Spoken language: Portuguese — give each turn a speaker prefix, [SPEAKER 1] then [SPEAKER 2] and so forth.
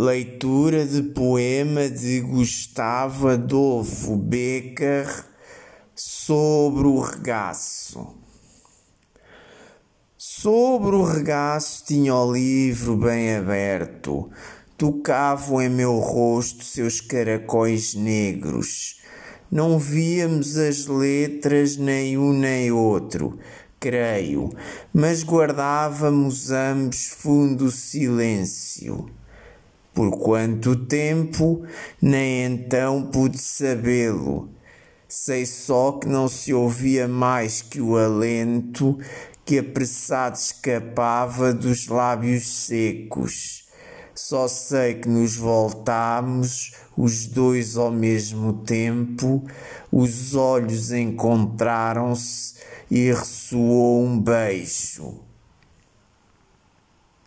[SPEAKER 1] Leitura de poema de Gustavo Adolfo Becker sobre o regaço. Sobre o regaço tinha o livro bem aberto, tocavam em meu rosto seus caracóis negros. Não víamos as letras nem um nem outro, creio, mas guardávamos ambos fundo silêncio. Por quanto tempo, nem então pude sabê-lo. Sei só que não se ouvia mais que o alento que apressado escapava dos lábios secos. Só sei que nos voltámos, os dois ao mesmo tempo, os olhos encontraram-se e ressoou um beijo.